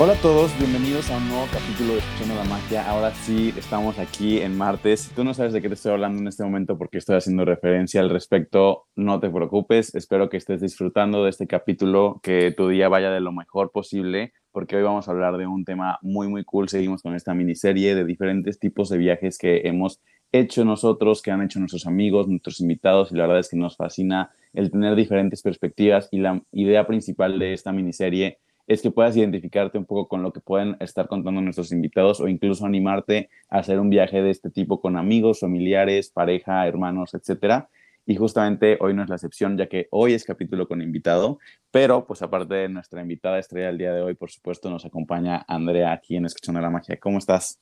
Hola a todos, bienvenidos a un nuevo capítulo de Escuchando la Magia. Ahora sí, estamos aquí en martes. Tú no sabes de qué te estoy hablando en este momento porque estoy haciendo referencia al respecto, no te preocupes. Espero que estés disfrutando de este capítulo, que tu día vaya de lo mejor posible, porque hoy vamos a hablar de un tema muy, muy cool. Seguimos con esta miniserie de diferentes tipos de viajes que hemos hecho nosotros, que han hecho nuestros amigos, nuestros invitados, y la verdad es que nos fascina el tener diferentes perspectivas y la idea principal de esta miniserie es que puedas identificarte un poco con lo que pueden estar contando nuestros invitados o incluso animarte a hacer un viaje de este tipo con amigos, familiares, pareja, hermanos, etcétera. Y justamente hoy no es la excepción, ya que hoy es capítulo con invitado, pero pues aparte de nuestra invitada estrella del día de hoy, por supuesto, nos acompaña Andrea aquí en Escuchando la Magia. ¿Cómo estás?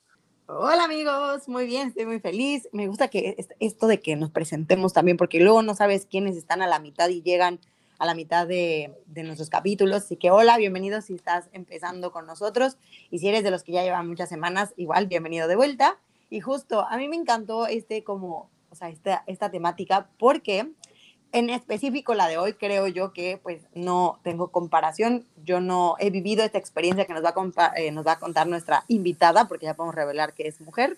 Hola amigos, muy bien, estoy muy feliz. Me gusta que esto de que nos presentemos también, porque luego no sabes quiénes están a la mitad y llegan a la mitad de, nuestros capítulos. Así que hola, bienvenido si estás empezando con nosotros y si eres de los que ya llevan muchas semanas, igual, bienvenido de vuelta. Y justo, a mí me encantó este como, o sea, esta, esta temática porque en específico la de hoy creo yo que pues no tengo comparación, yo no he vivido esta experiencia que nos va a, eh, nos va a contar nuestra invitada, porque ya podemos revelar que es mujer.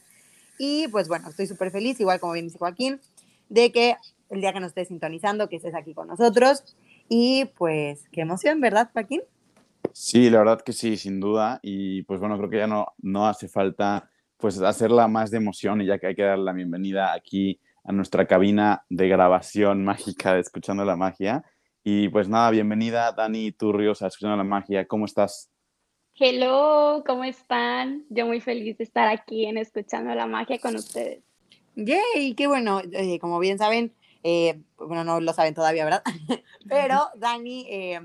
Y pues bueno, estoy súper feliz, igual como bien dice Joaquín, de que el día que nos estés sintonizando, que estés aquí con nosotros. Y pues, qué emoción, ¿verdad, Joaquín? Sí, la verdad que sí, sin duda. Y pues bueno, creo que ya no, no hace falta pues hacerla más de emoción y ya que hay que dar la bienvenida aquí a nuestra cabina de grabación mágica de Escuchando la Magia. Y pues nada, bienvenida Dani Turrios a Escuchando la Magia. ¿Cómo estás? Hello, ¿cómo están? Yo muy feliz de estar aquí en Escuchando la Magia con ustedes. Yay, qué bueno. Eh, como bien saben, eh, bueno, no lo saben todavía, ¿verdad? Pero Dani, eh,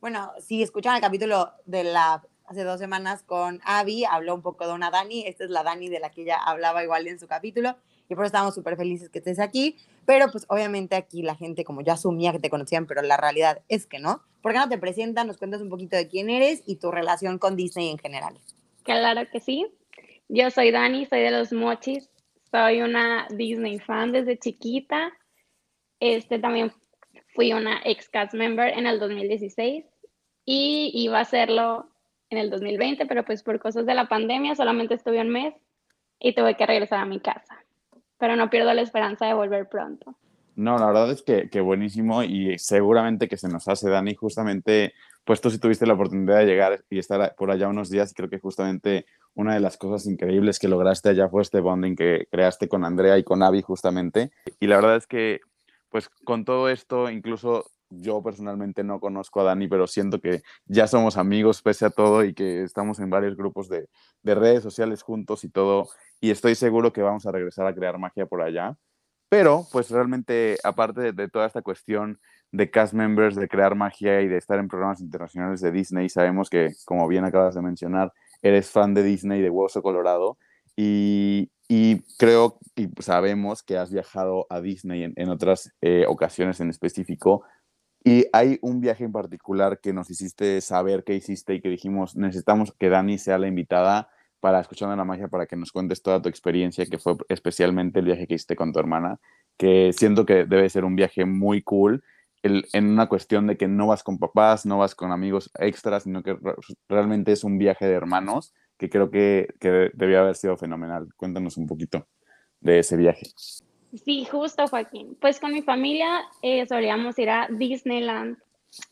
bueno, si escuchan el capítulo de la hace dos semanas con Abby, habló un poco de una Dani, esta es la Dani de la que ella hablaba igual en su capítulo, y por eso estamos súper felices que estés aquí, pero pues obviamente aquí la gente como ya asumía que te conocían, pero la realidad es que no. ¿Por qué no te presentas, nos cuentas un poquito de quién eres y tu relación con Disney en general? Claro que sí. Yo soy Dani, soy de los Mochis, soy una Disney fan desde chiquita. Este también fui una ex cast member en el 2016 y iba a hacerlo en el 2020, pero pues por cosas de la pandemia solamente estuve un mes y tuve que regresar a mi casa. Pero no pierdo la esperanza de volver pronto. No, la verdad es que, que buenísimo y seguramente que se nos hace, Dani, justamente, pues tú sí tuviste la oportunidad de llegar y estar por allá unos días y creo que justamente una de las cosas increíbles que lograste allá fue este bonding que creaste con Andrea y con Avi justamente. Y la verdad es que pues con todo esto, incluso yo personalmente no conozco a Dani, pero siento que ya somos amigos pese a todo y que estamos en varios grupos de, redes sociales juntos y todo, y estoy seguro que vamos a regresar a crear magia por allá. Pero, pues realmente, aparte de, toda esta cuestión de cast members, de crear magia y de estar en programas internacionales de Disney, sabemos que, como bien acabas de mencionar, eres fan de Disney, de Hueso Colorado, y, y creo y sabemos que has viajado a Disney en, otras eh, ocasiones en específico. Y hay un viaje en particular que nos hiciste saber que hiciste y que dijimos, necesitamos que Dani sea la invitada para Escuchando la Magia, para que nos cuentes toda tu experiencia, que fue especialmente el viaje que hiciste con tu hermana, que siento que debe ser un viaje muy cool, en una cuestión de que no vas con papás, no vas con amigos extras, sino que realmente es un viaje de hermanos creo que, que haber sido fenomenal. Cuéntanos un poquito de ese viaje. Sí, justo Joaquín. Pues con mi familia eh, solíamos ir a Disneyland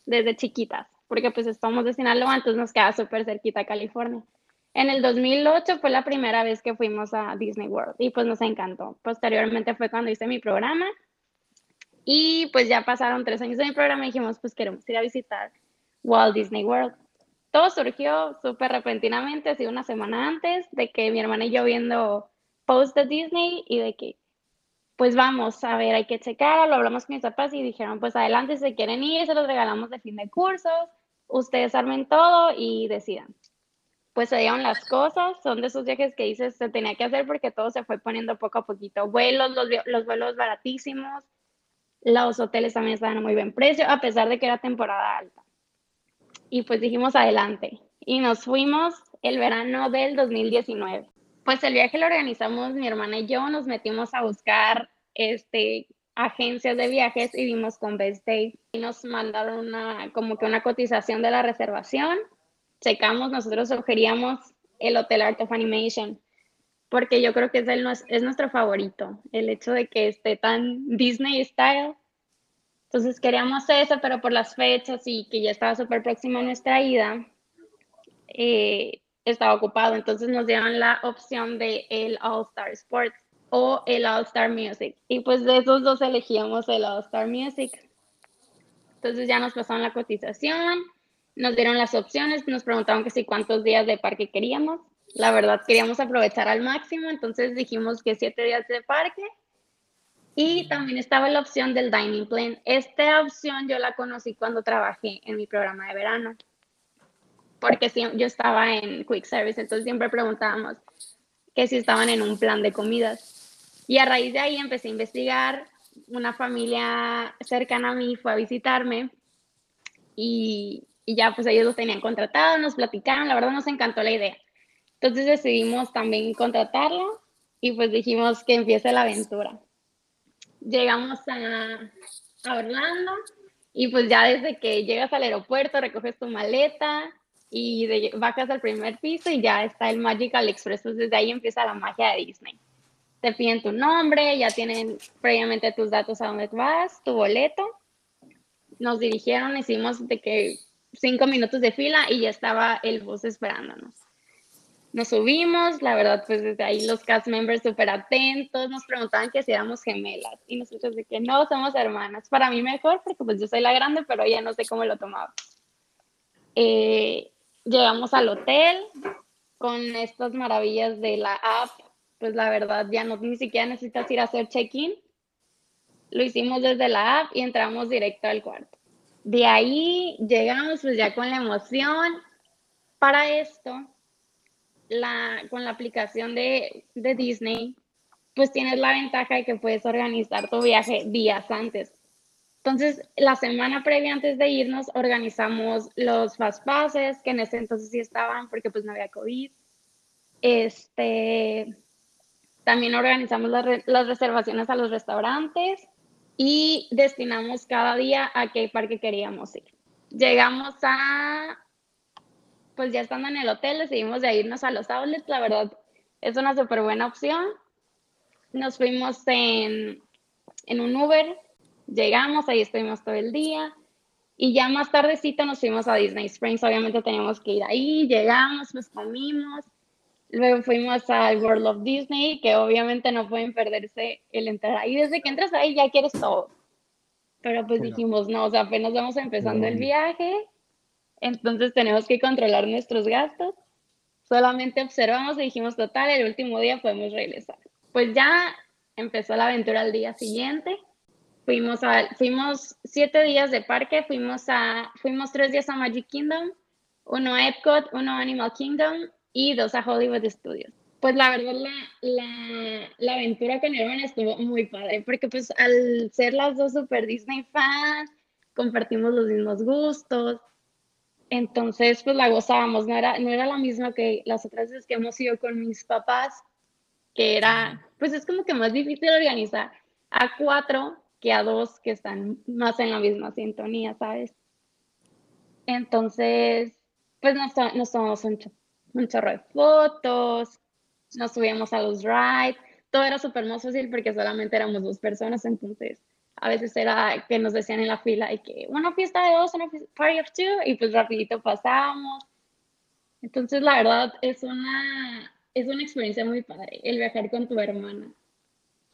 desde chiquitas, porque pues estamos de Sinaloa, entonces nos queda súper cerquita California. En el 2008 fue la primera vez que fuimos a Disney World y pues nos encantó. Posteriormente fue cuando hice mi programa y pues ya pasaron tres años de mi programa y dijimos pues queremos ir a visitar Walt Disney World todo surgió súper repentinamente, así una semana antes de que mi hermana y yo viendo post de Disney y de que, pues vamos, a ver, hay que checar, lo hablamos con mis papás y dijeron, pues adelante, si se quieren ir, se los regalamos de fin de cursos, ustedes armen todo y decidan. Pues se dieron las cosas, son de esos viajes que dices se tenía que hacer porque todo se fue poniendo poco a poquito. Vuelos, los, los vuelos baratísimos, los hoteles también estaban a muy buen precio, a pesar de que era temporada alta. Y pues dijimos adelante. Y nos fuimos el verano del 2019. Pues el viaje lo organizamos mi hermana y yo, nos metimos a buscar este, agencias de viajes y vimos con Best Day y nos mandaron una, como que una cotización de la reservación. Checamos, nosotros sugeríamos el Hotel Art of Animation porque yo creo que es, el, es nuestro favorito, el hecho de que esté tan Disney style. Entonces queríamos eso, pero por las fechas y que ya estaba súper próxima a nuestra ida, eh, estaba ocupado. Entonces nos dieron la opción de el All Star Sports o el All Star Music. Y pues de esos dos elegíamos el All Star Music. Entonces ya nos pasaron la cotización, nos dieron las opciones, nos preguntaron que si cuántos días de parque queríamos. La verdad queríamos aprovechar al máximo, entonces dijimos que siete días de parque. Y también estaba la opción del dining plan. Esta opción yo la conocí cuando trabajé en mi programa de verano, porque yo estaba en Quick Service, entonces siempre preguntábamos que si estaban en un plan de comidas. Y a raíz de ahí empecé a investigar. Una familia cercana a mí fue a visitarme y, y ya pues ellos los tenían contratado, nos platicaron, la verdad nos encantó la idea. Entonces decidimos también contratarlo y pues dijimos que empiece la aventura. Llegamos a, Orlando y pues ya desde que llegas al aeropuerto recoges tu maleta y de, bajas al primer piso y ya está el Magical Express. Entonces desde ahí empieza la magia de Disney te piden tu nombre, ya tienen previamente tus datos a dónde vas, tu boleto. Nos dirigieron, hicimos de que cinco minutos de fila y ya estaba el bus esperándonos. Nos subimos, la verdad, pues desde ahí los cast members súper atentos, nos preguntaban que si éramos gemelas y nosotros de que no, somos hermanas. Para mí mejor porque pues yo soy la grande, pero ella no sé cómo lo tomaba. Eh, llegamos al hotel con estas maravillas de la app pues la verdad ya no ni siquiera necesitas ir a hacer check-in. Lo hicimos desde la app y entramos directo al cuarto. De ahí llegamos pues ya con la emoción. Para esto, la, con la aplicación de, de Disney, pues tienes la ventaja de que puedes organizar tu viaje días antes. Entonces, la semana previa antes de irnos, organizamos los fast passes, que en ese entonces sí estaban porque pues no había COVID. Este, también organizamos las, reservaciones a los restaurantes y destinamos cada día a qué parque queríamos ir. Llegamos a, pues ya estando en el hotel, decidimos de irnos a los outlets, la verdad es una súper buena opción. Nos fuimos en, en un Uber, llegamos, ahí estuvimos todo el día y ya más tardecito nos fuimos a Disney Springs, obviamente teníamos que ir ahí, llegamos, pues comimos Luego fuimos al World of Disney, que obviamente no pueden perderse el entrar ahí. Desde que entras ahí ya quieres todo. Pero pues dijimos, no, o sea, apenas vamos empezando el viaje, entonces tenemos que controlar nuestros gastos. Solamente observamos y dijimos, total, el último día podemos regresar. Pues ya empezó la aventura al día siguiente. Fuimos, a, fuimos siete días de parque, fuimos, a, fuimos tres días a Magic Kingdom, uno a Epcot, uno a Animal Kingdom y dos a Hollywood Studios. Pues la verdad, la, la, la aventura con Herman estuvo muy padre, porque pues al ser las dos super Disney fans, compartimos los mismos gustos, entonces pues la gozábamos, no era, no era la misma que las otras veces que hemos ido con mis papás, que era, pues es como que más difícil organizar a cuatro que a dos que están más en la misma sintonía, ¿sabes? Entonces, pues nos, nos tomamos un, un chorro de fotos, nos subíamos a los rides, todo era súper más fácil porque solamente éramos dos personas, entonces a veces era que nos decían en la fila y que una fiesta de dos, una party of two, y pues rapidito pasábamos. Entonces la verdad es una, es una experiencia muy padre el viajar con tu hermana.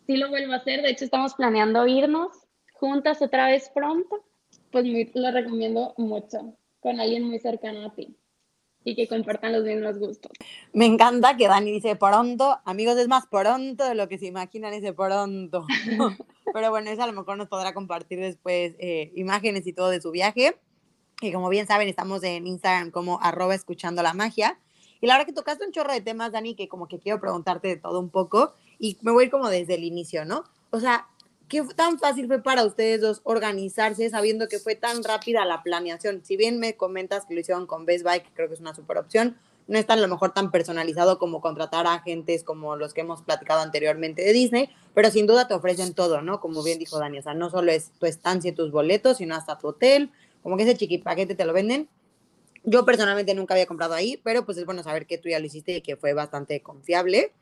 Sí lo vuelvo a hacer, de hecho estamos planeando irnos juntas otra vez pronto, pues lo recomiendo mucho con alguien muy cercano a ti y que compartan los mismos gustos. Me encanta que Dani dice pronto, amigos, es más pronto de lo que se imaginan ese pronto. Pero bueno, eso a lo mejor nos podrá compartir después eh, imágenes y todo de su viaje. que como bien saben, estamos en Instagram como arroba escuchando la magia. Y la verdad que tocaste un chorro de temas, Dani, que como que quiero preguntarte de todo un poco y me voy a ir como desde el inicio, ¿no? O sea, ¿qué tan fácil fue para ustedes dos organizarse sabiendo que fue tan rápida la planeación? Si bien me comentas que lo hicieron con Best Buy, que creo que es una super opción, no está a lo mejor tan personalizado como contratar a agentes como los que hemos platicado anteriormente de Disney, pero sin duda te ofrecen todo, ¿no? Como bien dijo Dani, o sea, no solo es tu estancia y tus boletos, sino hasta tu hotel, como que ese chiquipaquete te lo venden. Yo personalmente nunca había comprado ahí, pero pues es bueno saber que tú ya lo hiciste y que fue bastante confiable.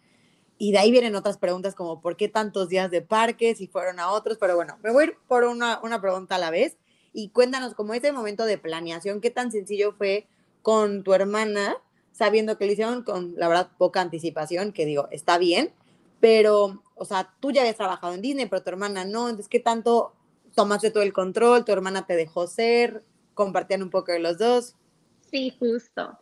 Y de ahí vienen otras preguntas como por qué tantos días de parque, si fueron a otros, pero bueno, me voy a ir por una, una pregunta a la vez y cuéntanos como ese momento de planeación, qué tan sencillo fue con tu hermana, sabiendo que lo hicieron con, la verdad, poca anticipación, que digo, está bien, pero, o sea, tú ya habías trabajado en Disney, pero tu hermana no, entonces, ¿qué tanto tomaste todo el control? ¿Tu hermana te dejó ser? ¿Compartían un poco de los dos? Sí, justo.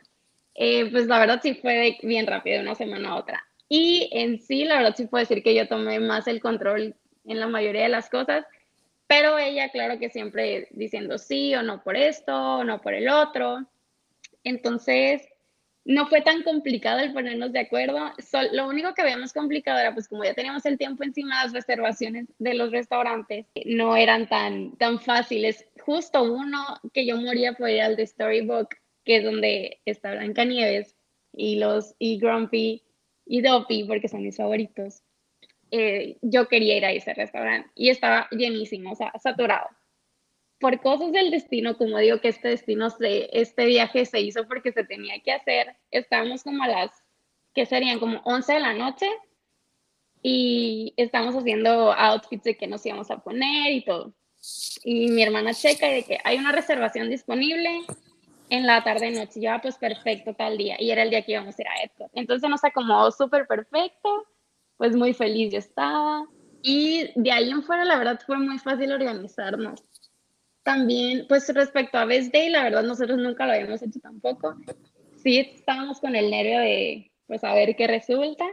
Eh, pues la verdad sí fue bien rápido, de una semana a otra. Y en sí, la verdad sí puedo decir que yo tomé más el control en la mayoría de las cosas, pero ella, claro que siempre diciendo sí o no por esto, o no por el otro. Entonces, no fue tan complicado el ponernos de acuerdo. lo único que habíamos complicado era, pues como ya teníamos el tiempo encima, las reservaciones de los restaurantes no eran tan, tan fáciles. Justo uno que yo moría fue al de Storybook, que es donde está Blancanieves y los y Grumpy y Duffy, porque son mis favoritos. Eh, yo quería ir a ese restaurante y estaba llenísimo, o sea, saturado por cosas del destino, como digo que este destino, se, este viaje se hizo porque se tenía que hacer, estábamos como a las, que serían como 11 de la noche y estamos haciendo outfits de qué nos íbamos a poner y todo. Y mi hermana checa de que hay una reservación disponible en la tarde noche. ya ah, pues perfecto, tal día. Y era el día que íbamos a ir a Epcot. Entonces nos acomodó súper perfecto. Pues muy feliz yo estaba. Y de ahí en fuera, la verdad, fue muy fácil organizarnos. También, pues respecto a Best Day, la verdad nosotros nunca lo habíamos hecho tampoco. Sí estábamos con el nervio de, pues, a ver qué resulta,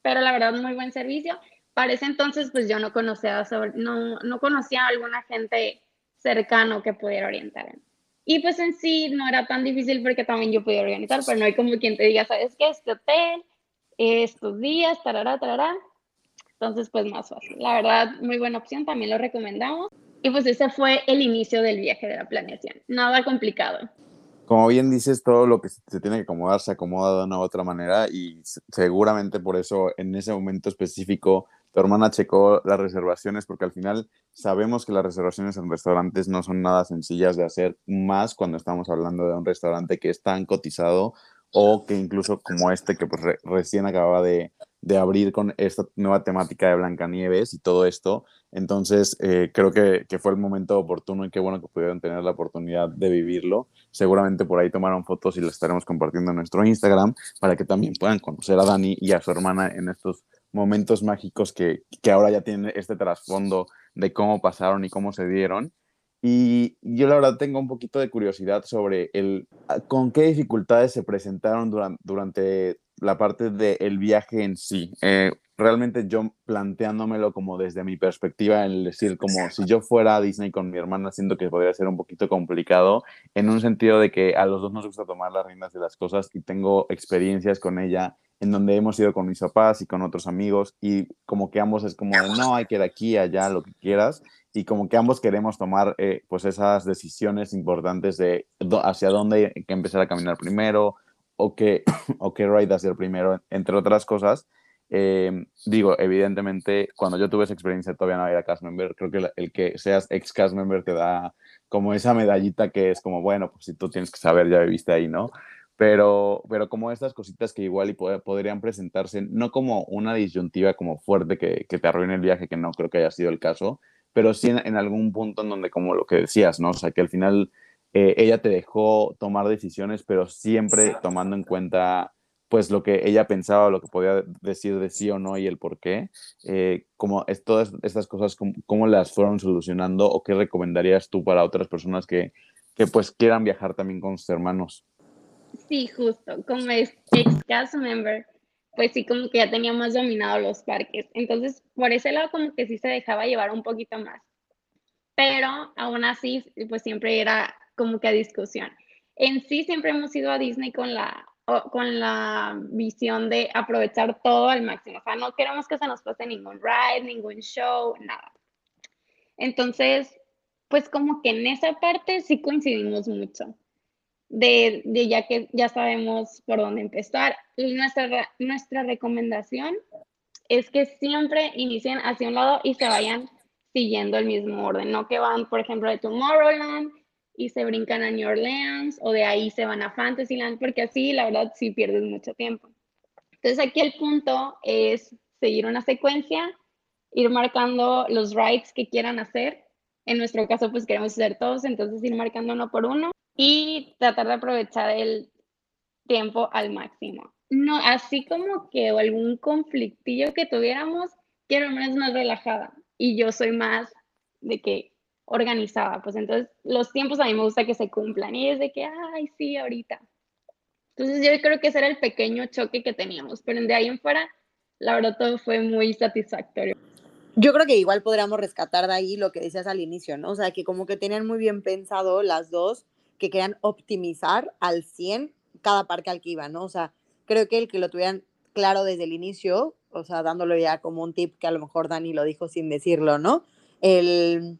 pero la verdad muy buen servicio. Para ese entonces, pues yo no conocía, sobre, no, no conocía a alguna gente cercano que pudiera orientar. Y pues en sí no era tan difícil porque también yo podía organizar, pero no hay como quien te diga, ¿sabes qué? Este hotel, estos días, tarará, tarará. Entonces, pues más fácil. La verdad, muy buena opción, también lo recomendamos. Y pues ese fue el inicio del viaje de la planeación. Nada complicado. Como bien dices, todo lo que se tiene que acomodar se acomoda de una u otra manera y seguramente por eso en ese momento específico tu hermana checó las reservaciones porque al final sabemos que las reservaciones en restaurantes no son nada sencillas de hacer, más cuando estamos hablando de un restaurante que es tan cotizado o que incluso como este que pues recién acababa de, de abrir con esta nueva temática de Blancanieves y todo esto. Entonces, eh, creo que, que, fue el momento oportuno y qué bueno que pudieron tener la oportunidad de vivirlo. Seguramente por ahí tomaron fotos y las estaremos compartiendo en nuestro Instagram para que también puedan conocer a Dani y a su hermana en estos momentos mágicos que, que ahora ya tienen este trasfondo de cómo pasaron y cómo se dieron. Y yo la verdad tengo un poquito de curiosidad sobre el, con qué dificultades se presentaron durante, durante la parte del viaje en sí. Eh, realmente yo planteándomelo como desde mi perspectiva, el decir como si yo fuera a Disney con mi hermana, siento que podría ser un poquito complicado, en un sentido de que a los dos nos gusta tomar las riendas de las cosas y tengo experiencias con ella en donde hemos ido con mis papás y con otros amigos y como que ambos es como, no, hay que ir aquí, allá, lo que quieras, y como que ambos queremos tomar eh, pues esas decisiones importantes de hacia dónde hay que empezar a caminar primero, o qué, o qué ride hacer primero, entre otras cosas. Eh, digo, evidentemente, cuando yo tuve esa experiencia todavía no era cast member. Creo que el que seas ex cast member te da como esa medallita que es como, bueno, pues si tú tienes que saber, ya viviste ahí, ¿no? Pero, pero como estas cositas que igual y podrían presentarse, no como una disyuntiva como fuerte que, que, te arruine el viaje, que no creo que haya sido el caso, pero sí en, en, algún punto en donde, como lo que decías, ¿no? O sea, que al final eh, ella te dejó tomar decisiones, pero siempre tomando en cuenta pues lo que ella pensaba, lo que podía decir de sí o no y el por qué, eh, como es, todas estas cosas, ¿cómo, las fueron solucionando o qué recomendarías tú para otras personas que, que pues quieran viajar también con sus hermanos? Sí, justo, como ex cast member, pues sí, como que ya tenía más dominado los parques. Entonces, por ese lado, como que sí se dejaba llevar un poquito más. Pero aún así, pues siempre era como que a discusión. En sí siempre hemos ido a Disney con la, con la visión de aprovechar todo al máximo. O sea, no queremos que se nos pase ningún ride, ningún show, nada. Entonces, pues como que en esa parte sí coincidimos mucho. De, de, ya que ya sabemos por dónde empezar. Nuestra, nuestra recomendación es que siempre inicien hacia un lado y se vayan siguiendo el mismo orden, no que van, por ejemplo, de Tomorrowland y se brincan a New Orleans o de ahí se van a Fantasyland, porque así la verdad sí pierdes mucho tiempo. Entonces aquí el punto es seguir una secuencia, ir marcando los rides que quieran hacer. En nuestro caso pues queremos hacer todos, entonces ir marcando uno por uno y tratar de aprovechar el tiempo al máximo. No, así como que algún conflictillo que tuviéramos, quiero menos más relajada y yo soy más de que organizada, pues entonces los tiempos a mí me gusta que se cumplan y es de que, ay, sí, ahorita. Entonces yo creo que ese era el pequeño choque que teníamos, pero de ahí en fuera, la verdad todo fue muy satisfactorio. Yo creo que igual podríamos rescatar de ahí lo que decías al inicio, ¿no? O sea, que como que tenían muy bien pensado las dos, que querían optimizar al 100 cada parque al que iban, ¿no? O sea, creo que el que lo tuvieran claro desde el inicio, o sea, dándolo ya como un tip que a lo mejor Dani lo dijo sin decirlo, ¿no? El,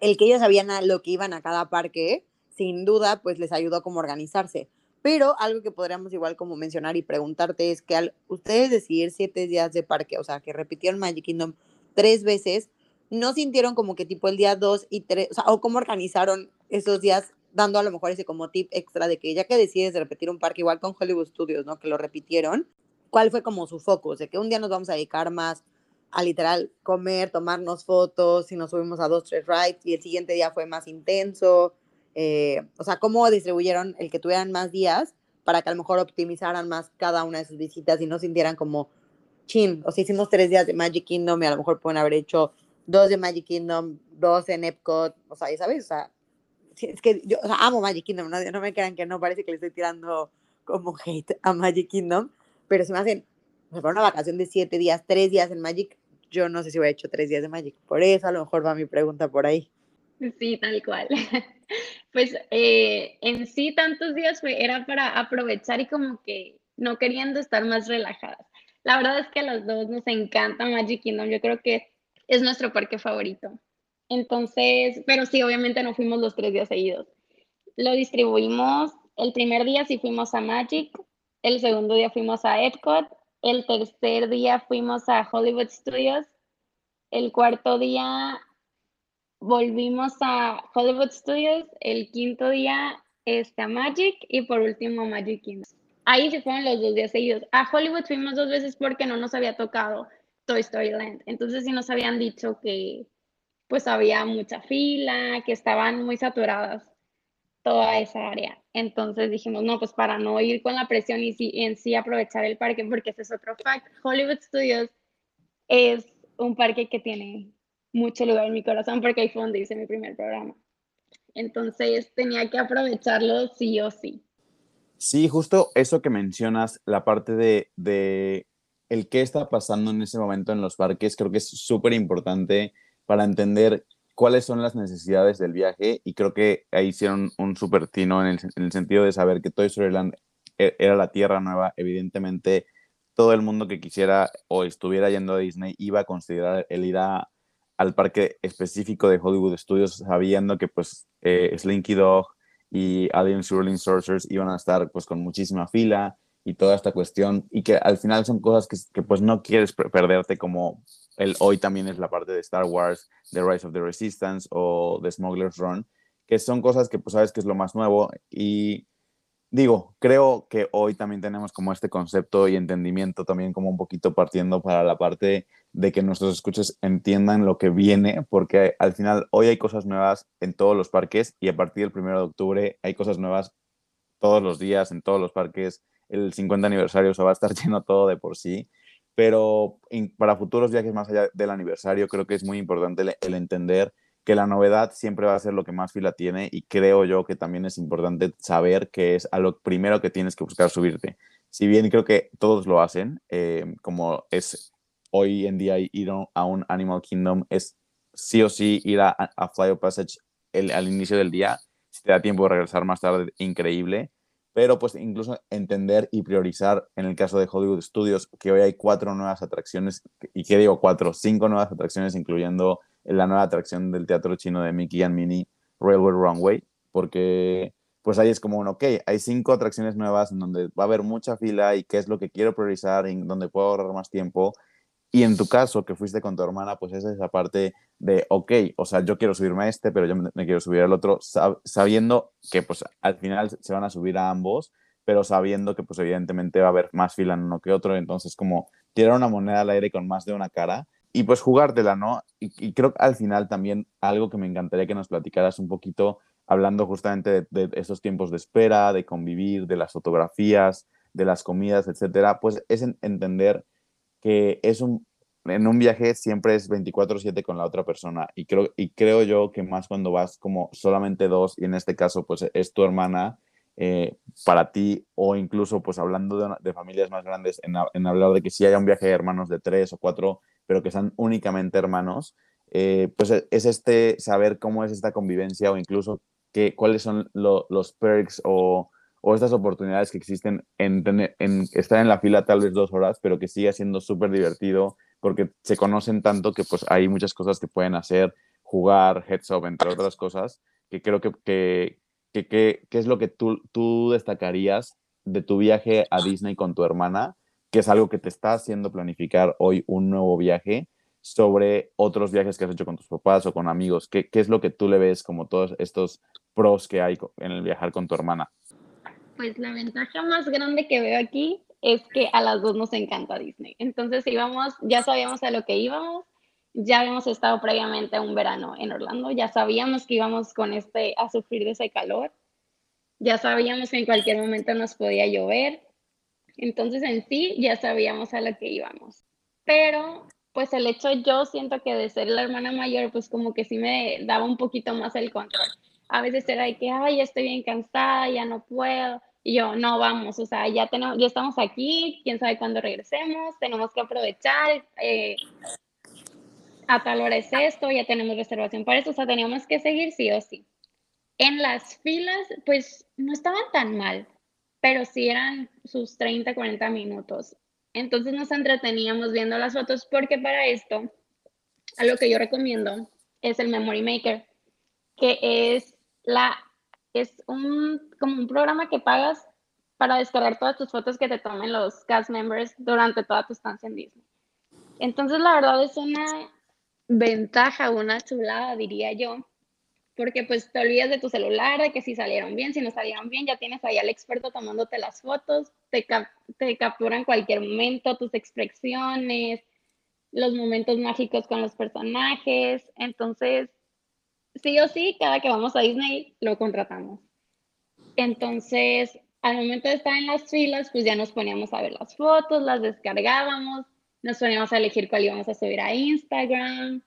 el que ellos sabían a lo que iban a cada parque, sin duda, pues les ayudó como organizarse. Pero algo que podríamos igual como mencionar y preguntarte es que al ustedes decidir siete días de parque, o sea, que repitieron Magic Kingdom tres veces, ¿no sintieron como que tipo el día dos y tres, o sea, o cómo organizaron esos días dando a lo mejor ese como tip extra de que ya que decides repetir un parque igual con Hollywood Studios, ¿no? Que lo repitieron, ¿cuál fue como su foco? De que un día nos vamos a dedicar más a literal comer, tomarnos fotos y nos subimos a dos, tres rides y el siguiente día fue más intenso. Eh, o sea, cómo distribuyeron el que tuvieran más días para que a lo mejor optimizaran más cada una de sus visitas y no sintieran como, chin, o sea, hicimos tres días de Magic Kingdom y a lo mejor pueden haber hecho dos de Magic Kingdom, dos en Epcot, o sea, ya sabes, o sea, es que yo amo Magic Kingdom, ¿no? no me crean que no parece que le estoy tirando como hate a Magic Kingdom, pero se me hacen para una vacación de siete días, tres días en Magic, yo no sé si hubiera hecho tres días de Magic. Por eso a lo mejor va mi pregunta por ahí. Sí, tal cual. Pues eh, en sí tantos días fue, era para aprovechar y como que no queriendo estar más relajadas. La verdad es que a las dos nos encanta Magic Kingdom. Yo creo que es nuestro parque favorito. Entonces, pero sí, obviamente no fuimos los tres días seguidos. Lo distribuimos. El primer día sí fuimos a Magic, el segundo día fuimos a Epcot el tercer día fuimos a Hollywood Studios. El cuarto día volvimos a Hollywood Studios. El quinto día este, a Magic y por último Magic Kingdom. Ahí se fueron los dos días seguidos. A Hollywood fuimos dos veces porque no nos había tocado Toy Story Land. Entonces sí nos habían dicho que pues había mucha fila, que estaban muy saturadas toda esa área. Entonces dijimos, no, pues para no ir con la presión y, en sí aprovechar el parque, porque ese es otro fact. Hollywood Studios es un parque que tiene mucho lugar en mi corazón porque ahí fue donde hice mi primer programa. Entonces tenía que aprovecharlo sí o sí. Sí, justo eso que mencionas, la parte de, de el qué está pasando en ese momento en los parques, creo que es súper importante para entender cuáles son las necesidades del viaje y creo que ahí hicieron un súper tino en el, sentido de saber que Toy Story Land e, era la tierra nueva, evidentemente todo el mundo que quisiera o estuviera yendo a Disney iba a considerar el ir al parque específico de Hollywood Studios sabiendo que pues eh, Slinky Dog y Alien Swirling Sorcerers iban a estar pues con muchísima fila y toda esta cuestión y que al final son cosas que, que pues no quieres perderte como el hoy también es la parte de Star Wars, The Rise of the Resistance o The Smuggler's Run, que son cosas que pues sabes que es lo más nuevo y digo, creo que hoy también tenemos como este concepto y entendimiento también como un poquito partiendo para la parte de que nuestros escuches entiendan lo que viene, porque al final hoy hay cosas nuevas en todos los parques y a partir del 1 de octubre hay cosas nuevas todos los días en todos los parques. El 50 aniversario se va a estar lleno todo de por sí pero para futuros viajes más allá del aniversario creo que es muy importante el, entender que la novedad siempre va a ser lo que más fila tiene y creo yo que también es importante saber que es a lo primero que tienes que buscar subirte. Si bien creo que todos lo hacen, eh, como es hoy en día ir a un Animal Kingdom, es sí o sí ir a, a Fly of Passage al inicio del día, si te da tiempo de regresar más tarde, increíble. Pero pues incluso entender y priorizar en el caso de Hollywood Studios que hoy hay cuatro nuevas atracciones, y qué digo cuatro, cinco nuevas atracciones, incluyendo la nueva atracción del teatro chino de Mickey and Minnie, Railway Runway, porque pues ahí es como un, ok, hay cinco atracciones nuevas en donde va a haber mucha fila y qué es lo que quiero priorizar, en donde puedo ahorrar más tiempo. Y en tu caso, que fuiste con tu hermana, pues es esa parte de, ok, o sea, yo quiero subirme a este, pero yo me, quiero subir al otro, sabiendo que pues al final se van a subir a ambos, pero sabiendo que pues evidentemente va a haber más fila en uno que otro, entonces como tirar una moneda al aire con más de una cara y pues jugártela, ¿no? Y, creo que al final también algo que me encantaría que nos platicaras un poquito hablando justamente de, esos tiempos de espera, de convivir, de las fotografías, de las comidas, etcétera, pues es entender que es un, en un viaje siempre es 24/7 con la otra persona y creo, y creo yo que más cuando vas como solamente dos y en este caso pues es tu hermana eh, para ti o incluso pues hablando de, familias más grandes en, en, hablar de que si haya un viaje de hermanos de tres o cuatro pero que sean únicamente hermanos eh, pues es este saber cómo es esta convivencia o incluso cuáles son los perks o, estas oportunidades que existen en, estar en la fila tal vez dos horas, pero que siga siendo súper divertido porque se conocen tanto que pues hay muchas cosas que pueden hacer, jugar, heads up, entre otras cosas, que creo que, que, que, es lo que tú, tú destacarías de tu viaje a Disney con tu hermana, que es algo que te está haciendo planificar hoy un nuevo viaje sobre otros viajes que has hecho con tus papás o con amigos. ¿Qué, qué es lo que tú le ves como todos estos pros que hay en el viajar con tu hermana? Pues la ventaja más grande que veo aquí es que a las dos nos encanta Disney. Entonces íbamos, ya sabíamos a lo que íbamos, ya habíamos estado previamente un verano en Orlando, ya sabíamos que íbamos con este a sufrir de ese calor, ya sabíamos que en cualquier momento nos podía llover. Entonces en sí ya sabíamos a lo que íbamos. Pero pues el hecho yo siento que de ser la hermana mayor, pues como que sí me daba un poquito más el control a veces era de que, ay, estoy bien cansada, ya no puedo. Y yo, no, vamos, o sea, ya, tenemos, ya estamos aquí, quién sabe cuándo regresemos, tenemos que aprovechar, eh, a tal hora es esto, ya tenemos reservación para eso, o sea, teníamos que seguir sí o sí. En las filas, pues no estaban tan mal, pero sí eran sus 30, 40 minutos. Entonces nos entreteníamos viendo las fotos porque para esto, a lo que yo recomiendo es el Memory Maker, que es es un, como un programa que pagas para descargar todas tus fotos que te tomen los cast members durante toda tu estancia en Disney. Entonces, la verdad es una ventaja, una chulada, diría yo, porque pues te olvidas de tu celular, de que si salieron bien, si no salieron bien, ya tienes ahí al experto tomándote las fotos, te, te capturan cualquier momento, tus expresiones, los momentos mágicos con los personajes. Entonces, sí o sí, cada que vamos a Disney lo contratamos. Entonces, al momento de estar en las filas, pues ya nos poníamos a ver las fotos, las descargábamos, nos poníamos a elegir cuál íbamos a subir a Instagram.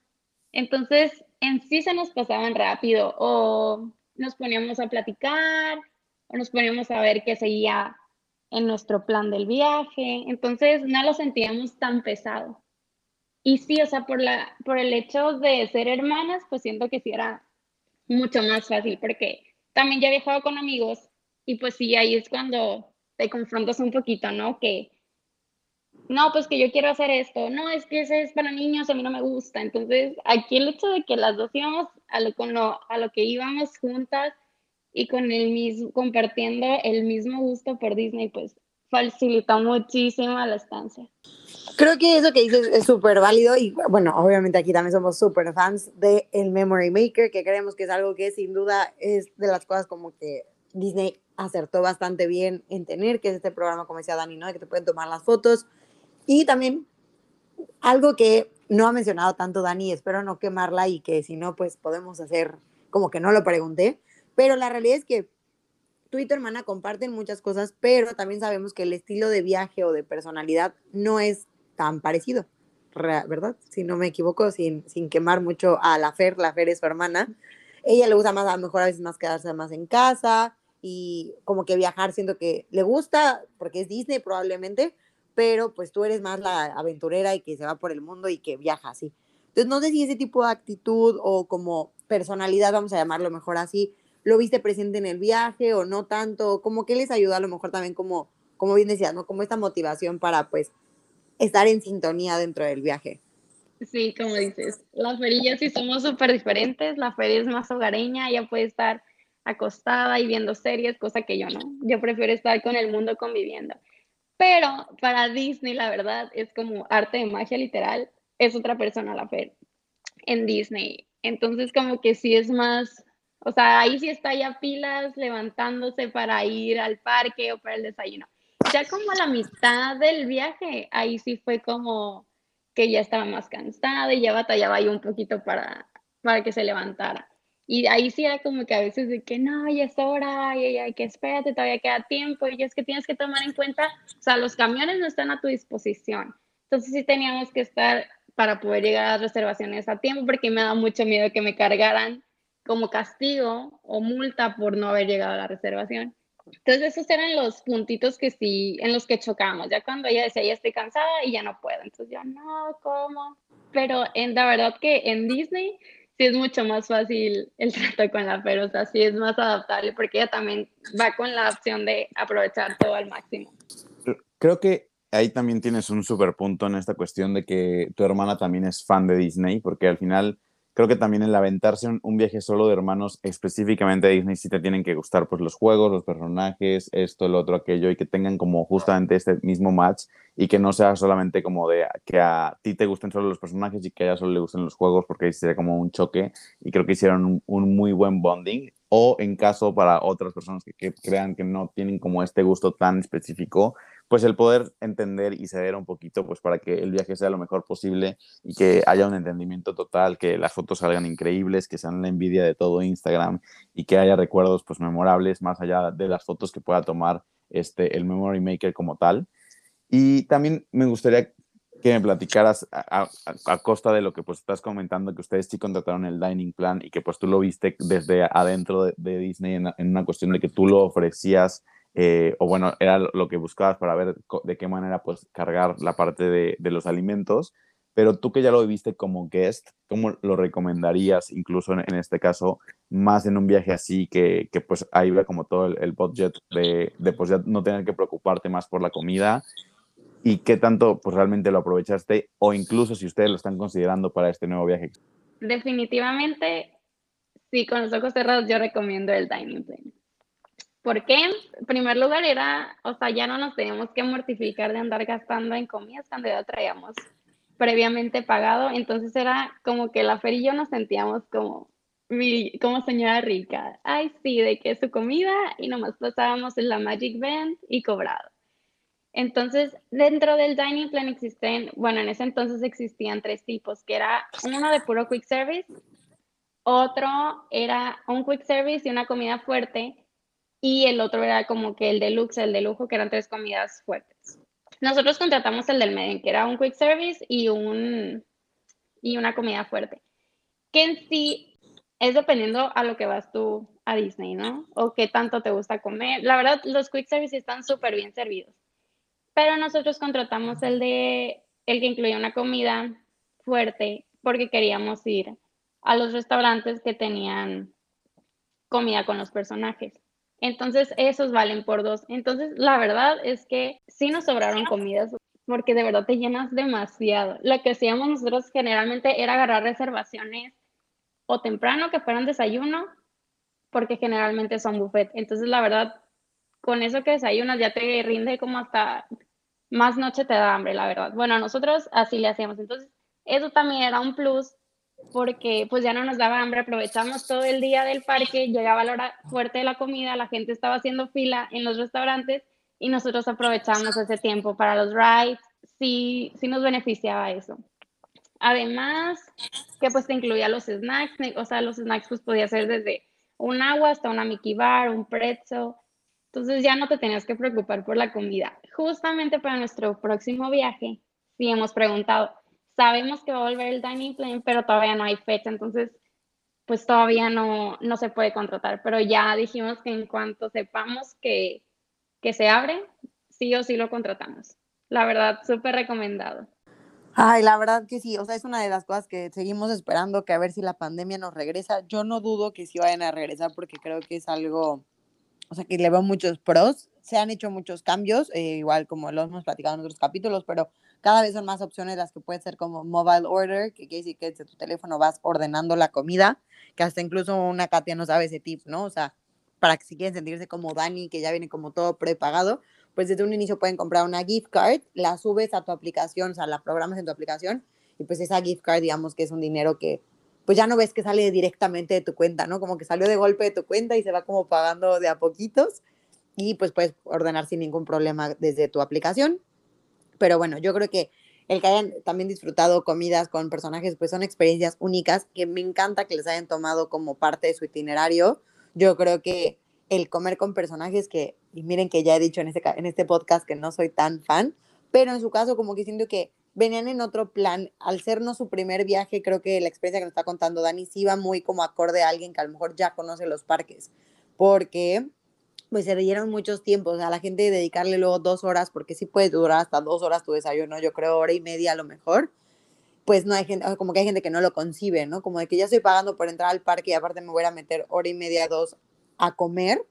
Entonces, en sí se nos pasaban rápido o nos poníamos a platicar o nos poníamos a ver qué seguía en nuestro plan del viaje. Entonces, no lo sentíamos tan pesado. Y sí, o sea, por, la, por el hecho de ser hermanas, pues siento que sí era mucho más fácil, porque también ya he viajado con amigos y pues sí, ahí es cuando te confrontas un poquito, ¿no? Que, no, pues que yo quiero hacer esto, no, es que ese es para niños, a mí no me gusta. Entonces, aquí el hecho de que las dos íbamos a lo, con lo, a lo que íbamos juntas y con el mismo, compartiendo el mismo gusto por Disney, pues facilitó muchísimo la estancia. Creo que eso que dices es súper válido y bueno, obviamente aquí también somos súper fans de el Memory Maker, que creemos que es algo que sin duda es de las cosas como que Disney acertó bastante bien en tener, que es este programa, como decía Dani, ¿no? De que te pueden tomar las fotos. Y también algo que no ha mencionado tanto Dani, espero no quemarla y que si no, pues podemos hacer como que no lo pregunté, pero la realidad es que tú y tu hermana comparten muchas cosas, pero también sabemos que el estilo de viaje o de personalidad no es tan parecido, ¿verdad? Si no me equivoco, sin, sin quemar mucho a la Fer, la Fer es su hermana. Ella le gusta más, a lo mejor a veces más quedarse más en casa y como que viajar, siento que le gusta, porque es Disney probablemente, pero pues tú eres más la aventurera y que se va por el mundo y que viaja así. Entonces, no sé si ese tipo de actitud o como personalidad, vamos a llamarlo mejor así, lo viste presente en el viaje o no tanto? ¿Cómo que les ayuda a lo mejor también como, como bien decías, ¿no? Como esta motivación para pues estar en sintonía dentro del viaje. Sí, como dices, la feria sí somos súper diferentes, la feria es más hogareña, ella puede estar acostada y viendo series, cosa que yo no, yo prefiero estar con el mundo conviviendo. Pero para Disney, la verdad, es como arte de magia literal, es otra persona la feria en Disney. Entonces, como que sí es más, o sea, ahí sí está ya pilas levantándose para ir al parque o para el desayuno. Ya como a la mitad del viaje, ahí sí fue como que ya estaba más cansada y ya batallaba ahí un poquito para, para que se levantara. Y ahí sí era como que a veces de que no, ya es hora, y hay que espérate, todavía queda tiempo, y es que tienes que tomar en cuenta, o sea, los camiones no están a tu disposición. Entonces sí teníamos que estar para poder llegar a las reservaciones a tiempo, porque me da mucho miedo que me cargaran como castigo o multa por no haber llegado a la reservación. Entonces esos eran los puntitos que sí, en los que chocamos, ya cuando ella decía, ya estoy cansada y ya no puedo, entonces yo, no, ¿cómo? Pero en la verdad que en Disney sí es mucho más fácil el trato con la Fer, o sea, sí es más adaptable porque ella también va con la opción de aprovechar todo al máximo. Creo que ahí también tienes un super punto en esta cuestión de que tu hermana también es fan de Disney, porque al final creo que también el aventarse un, viaje solo de hermanos específicamente de Disney sí te tienen que gustar pues los juegos, los personajes, esto, el otro, aquello y que tengan como justamente este mismo match y que no sea solamente como de que a ti te gusten solo los personajes y que a ella solo le gusten los juegos porque ahí sería como un choque y creo que hicieron un, un muy buen bonding o en caso para otras personas que, que crean que no tienen como este gusto tan específico, pues el poder entender y ceder un poquito, pues para que el viaje sea lo mejor posible y que haya un entendimiento total, que las fotos salgan increíbles, que sean la envidia de todo Instagram y que haya recuerdos pues memorables más allá de las fotos que pueda tomar este, el Memory Maker como tal. Y también me gustaría que me platicaras a, costa de lo que pues estás comentando, que ustedes sí contrataron el dining plan y que pues tú lo viste desde adentro de, Disney en, en, una cuestión de que tú lo ofrecías eh, o bueno, era lo que buscabas para ver de qué manera pues cargar la parte de, los alimentos, pero tú que ya lo viviste como guest, ¿cómo lo recomendarías incluso en, este caso, más en un viaje así que, que pues ahí va como todo el, budget de, de, pues ya no tener que preocuparte más por la comida y qué tanto pues realmente lo aprovechaste o incluso si ustedes lo están considerando para este nuevo viaje? Definitivamente, sí, con los ojos cerrados yo recomiendo el dining plan ¿Por qué? En primer lugar era, o sea, ya no nos teníamos que mortificar de andar gastando en comidas cuando ya traíamos previamente pagado. Entonces era como que la Fer y yo nos sentíamos como, como señora rica. Ay, sí, de que su comida y nomás pasábamos en la Magic Band y cobrado. Entonces, dentro del dining plan existen, bueno, en ese entonces existían tres tipos, que era uno de puro quick service, otro era un quick service y una comida fuerte, y el otro era como que el deluxe, el de lujo, que eran tres comidas fuertes. Nosotros contratamos el del medio, que era un quick service y, un, y una comida fuerte, que en sí es dependiendo a lo que vas tú a Disney, ¿no? O qué tanto te gusta comer. La verdad, los quick service están súper bien servidos, pero nosotros contratamos el de el que incluía una comida fuerte porque queríamos ir a los restaurantes que tenían comida con los personajes. Entonces, esos valen por dos. Entonces, la verdad es que sí nos sobraron comidas porque de verdad te llenas demasiado. Lo que hacíamos nosotros generalmente era agarrar reservaciones o temprano que fueran desayuno, porque generalmente son buffet. Entonces, la verdad, con eso que desayunas ya te rinde como hasta más noche te da hambre, la verdad. Bueno, nosotros así le hacíamos. Entonces, eso también era un plus porque pues ya no nos daba hambre, aprovechamos todo el día del parque, llegaba la hora fuerte de la comida, la gente estaba haciendo fila en los restaurantes y nosotros aprovechamos ese tiempo para los rides, sí, sí nos beneficiaba eso. Además, que pues te incluía los snacks, o sea, los snacks pues podía ser desde un agua hasta una Mickey Bar, un pretzel, entonces ya no te tenías que preocupar por la comida. Justamente para nuestro próximo viaje, sí hemos preguntado, sabemos que va a volver el dining plan, pero todavía no hay fecha, entonces pues todavía no, no se puede contratar, pero ya dijimos que en cuanto sepamos que, que se abre, sí o sí lo contratamos. La verdad, súper recomendado. Ay, la verdad que sí, o sea, es una de las cosas que seguimos esperando que a ver si la pandemia nos regresa. Yo no dudo que sí vayan a regresar porque creo que es algo, o sea, que le veo muchos pros. Se han hecho muchos cambios, eh, igual como lo hemos platicado en otros capítulos, pero cada vez son más opciones las que puede ser como mobile order, que quiere decir que desde tu teléfono vas ordenando la comida, que hasta incluso una Katia no sabe ese tip, ¿no? O sea, para que si quieren sentirse como Dani, que ya viene como todo prepagado, pues desde un inicio pueden comprar una gift card, la subes a tu aplicación, o sea, la programas en tu aplicación y pues esa gift card, digamos que es un dinero que pues ya no ves que sale directamente de tu cuenta, ¿no? Como que salió de golpe de tu cuenta y se va como pagando de a poquitos y pues puedes ordenar sin ningún problema desde tu aplicación. Pero bueno, yo creo que el que hayan también disfrutado comidas con personajes, pues son experiencias únicas que me encanta que les hayan tomado como parte de su itinerario. Yo creo que el comer con personajes que, y miren que ya he dicho en este, en este podcast que no soy tan fan, pero en su caso como que siento que venían en otro plan. Al ser no su primer viaje, creo que la experiencia que nos está contando Dani sí va muy como acorde a alguien que a lo mejor ya conoce los parques, porque pues se dieron muchos tiempos, a la gente dedicarle luego dos horas, porque sí puede durar hasta dos horas tu desayuno, yo creo hora y media a lo mejor, pues no hay gente, como que hay gente que no lo concibe, ¿no? Como de que ya estoy pagando por entrar al parque y aparte me voy a meter hora y media, dos a comer,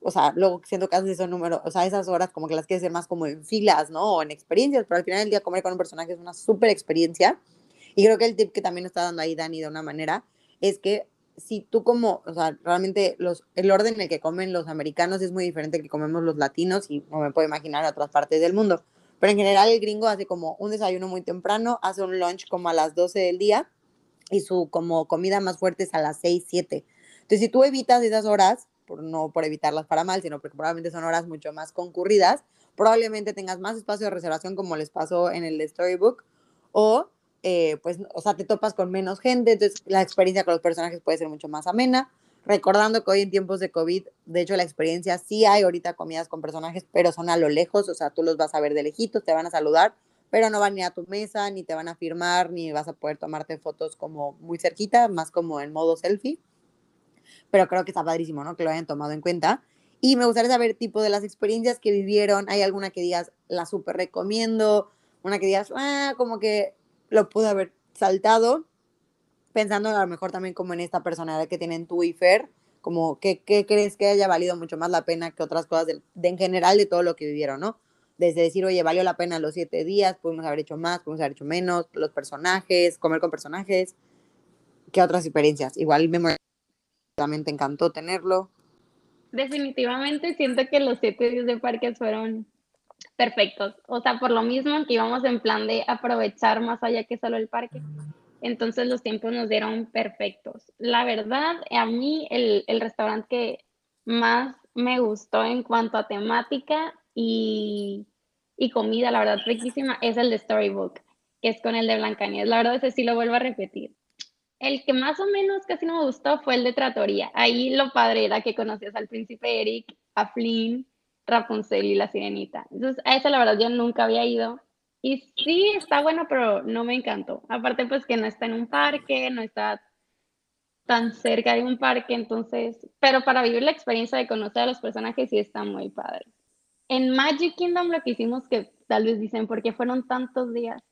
o sea, luego siento que haces esos números, o sea, esas horas como que las quieres hacer más como en filas, ¿no? O en experiencias, pero al final del día comer con un personaje es una súper experiencia. Y creo que el tip que también está dando ahí Dani de una manera es que si tú como, o sea, realmente los, el orden en el que comen los americanos es muy diferente que comemos los latinos y no me puedo imaginar otras partes del mundo. Pero en general el gringo hace como un desayuno muy temprano, hace un lunch como a las 12 del día y su como comida más fuerte es a las 6, 7. Entonces, si tú evitas esas horas, por, no por evitarlas para mal, sino porque probablemente son horas mucho más concurridas, probablemente tengas más espacio de reservación como les pasó en el Storybook, o eh, pues, o sea, te topas con menos gente, entonces la experiencia con los personajes puede ser mucho más amena. Recordando que hoy en tiempos de COVID, de hecho la experiencia sí hay ahorita comidas con personajes, pero son a lo lejos, o sea, tú los vas a ver de lejitos, te van a saludar, pero no van ni a tu mesa, ni te van a firmar, ni vas a poder tomarte fotos como muy cerquita, más como en modo selfie pero creo que está padrísimo, ¿no? Que lo hayan tomado en cuenta. Y me gustaría saber, tipo, de las experiencias que vivieron, ¿hay alguna que digas, la súper recomiendo? Una que digas, ah, como que lo pude haber saltado, pensando a lo mejor también como en esta personalidad que tienen tú y Fer, como que, ¿qué crees que haya valido mucho más la pena que otras cosas de, en general de todo lo que vivieron, ¿no? Desde decir, oye, valió la pena los siete días, pudimos haber hecho más, pudimos haber hecho menos, los personajes, comer con personajes, ¿qué otras experiencias? Igual me también te encantó tenerlo. Definitivamente siento que los siete días de parques fueron perfectos. O sea, por lo mismo que íbamos en plan de aprovechar más allá que solo el parque. Entonces los tiempos nos dieron perfectos. La verdad, a mí el, el restaurante que más me gustó en cuanto a temática y, y, comida, la verdad, riquísima, es el de Storybook, que es con el de Blancanieves. La verdad, ese sí lo vuelvo a repetir. El que más o menos casi no me gustó fue el de Tratoría. Ahí lo padre era que conocías al príncipe Eric, a Flynn, Rapunzel y la sirenita. Entonces, a esa la verdad yo nunca había ido. Y sí, está bueno, pero no me encantó. Aparte, pues que no está en un parque, no está tan cerca de un parque, entonces, pero para vivir la experiencia de conocer a los personajes sí está muy padre. En Magic Kingdom lo que hicimos que tal vez dicen, ¿por qué fueron tantos días?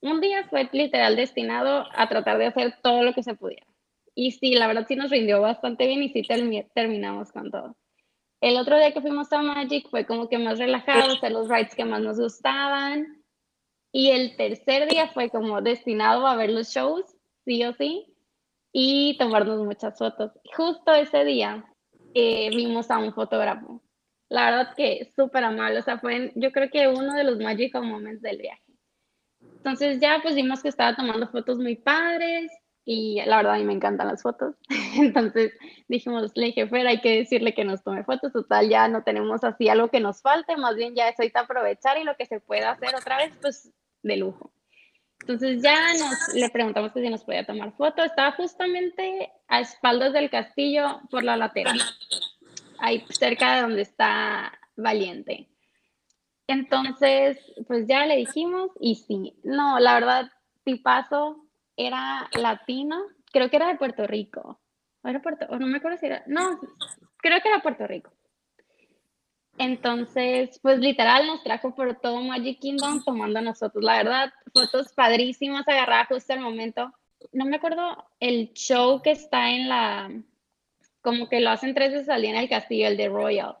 un día fue literal destinado a tratar de hacer todo lo que se pudiera. Y sí, la verdad sí nos rindió bastante bien y sí terminamos con todo. El otro día que fuimos a Magic fue como que más relajado, hacer los rides que más nos gustaban. Y el tercer día fue como destinado a ver los shows, sí o sí, y tomarnos muchas fotos. Justo ese día eh, vimos a un fotógrafo. La verdad que súper amable, o sea, fue yo creo que uno de los magical moments del viaje. Entonces ya pues vimos que estaba tomando fotos muy padres y la verdad a mí me encantan las fotos. Entonces dijimos, le dije, Fer, hay que decirle que nos tome fotos. Total, ya no tenemos así algo que nos falte, más bien ya es ahorita aprovechar y lo que se pueda hacer otra vez, pues de lujo. Entonces ya nos, le preguntamos que si nos podía tomar foto. Estaba justamente a espaldas del castillo por la lateral, ahí cerca de donde está Valiente. Entonces, pues ya le dijimos y sí, no, la verdad, tipazo era latino, creo que era de Puerto Rico. ¿O era Puerto, o no me acuerdo si era, no, creo que era Puerto Rico. Entonces, pues literal nos trajo por todo Magic Kingdom tomando nosotros. La verdad, fotos padrísimas, agarradas justo al momento. No me acuerdo el show que está en la, como que lo hacen tres veces al día en el castillo, el de Royal.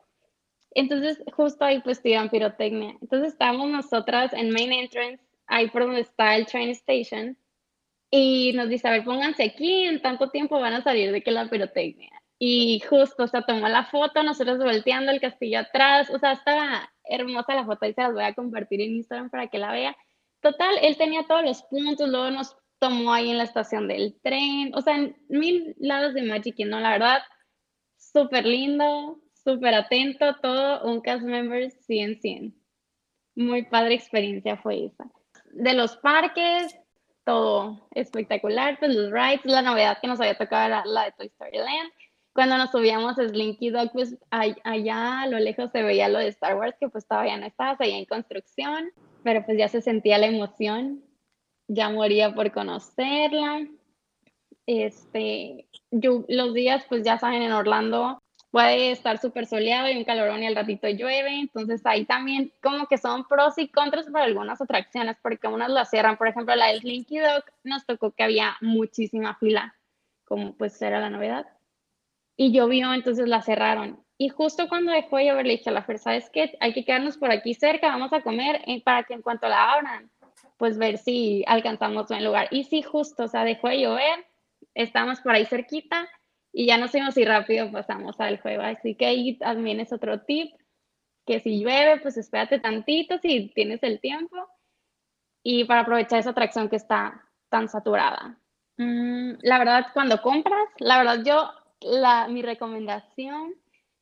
Entonces, justo ahí pues tiran pirotecnia. Entonces estábamos nosotras en Main Entrance, ahí por donde está el train station, y nos dice, a ver, pónganse aquí, en tanto tiempo van a salir de que la pirotecnia. Y justo, o sea, tomó la foto, nosotros volteando el castillo atrás, o sea, estaba hermosa la foto y se las voy a compartir en Instagram para que la vea. Total, él tenía todos los puntos, luego nos tomó ahí en la estación del tren, o sea, en mil lados de Magic Kingdom, la verdad, súper lindo, súper atento, todo un cast member 100, 100. Muy padre experiencia fue esa. De los parques, todo espectacular, pues los rides, la novedad que nos había tocado era la de Toy Story Land cuando nos subíamos a Slinky Dog, pues allá a lo lejos se veía lo de Star Wars, que pues todavía no estaba, seguía en construcción, pero pues ya se sentía la emoción, ya moría por conocerla. Este, yo, los días, pues ya saben, en Orlando puede estar súper soleado y un calorón y al ratito llueve, entonces ahí también como que son pros y contras para algunas atracciones, porque unas las cierran, por ejemplo, la de Slinky Dog nos tocó que había muchísima fila, como pues era la novedad y llovió, entonces la cerraron. Y justo cuando dejó de llover, le dije a la fuerza, es que hay que quedarnos por aquí cerca, vamos a comer eh, para que en cuanto la abran, pues ver si alcanzamos buen lugar. Y sí, justo, o sea, dejó de llover, estamos por ahí cerquita y ya nos fuimos y rápido pasamos al juego. Así que ahí también es otro tip, que si llueve, pues espérate tantito si tienes el tiempo y para aprovechar esa atracción que está tan saturada. Mm, la verdad, cuando compras, la verdad yo la, mi recomendación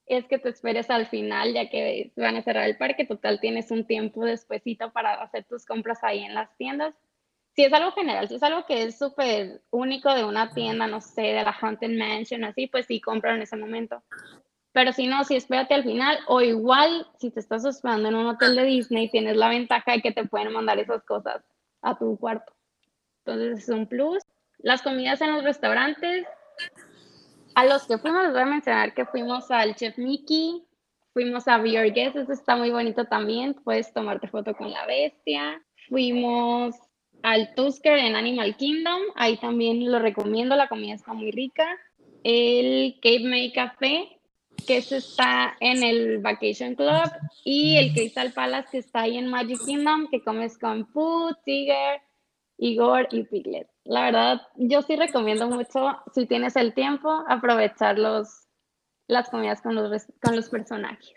es que te esperes al final, ya que van a cerrar el parque. Total, tienes un tiempo despuesito para hacer tus compras ahí en las tiendas. Si es algo general, si es algo que es súper único de una tienda, no sé, de la Haunted Mansion, así, pues sí, compra en ese momento. Pero si no, si espérate al final, o igual, si te estás hospedando en un hotel de Disney, tienes la ventaja de que te pueden mandar esas cosas a tu cuarto. Entonces es un plus. Las comidas en los restaurantes, a los que fuimos, les voy a mencionar que fuimos al Chef Mickey, fuimos a Be Your Guest, eso está muy bonito también, puedes tomarte foto con la bestia. Fuimos al Tusker en Animal Kingdom, ahí también lo recomiendo, la comida está muy rica. El Cape May Café, que está en el Vacation Club, y el Crystal Palace, que está ahí en Magic Kingdom, que comes con Pooh, Tiger, Igor y Piglet. La verdad, yo sí recomiendo mucho, si tienes el tiempo, aprovechar los, las comidas con los, con los personajes.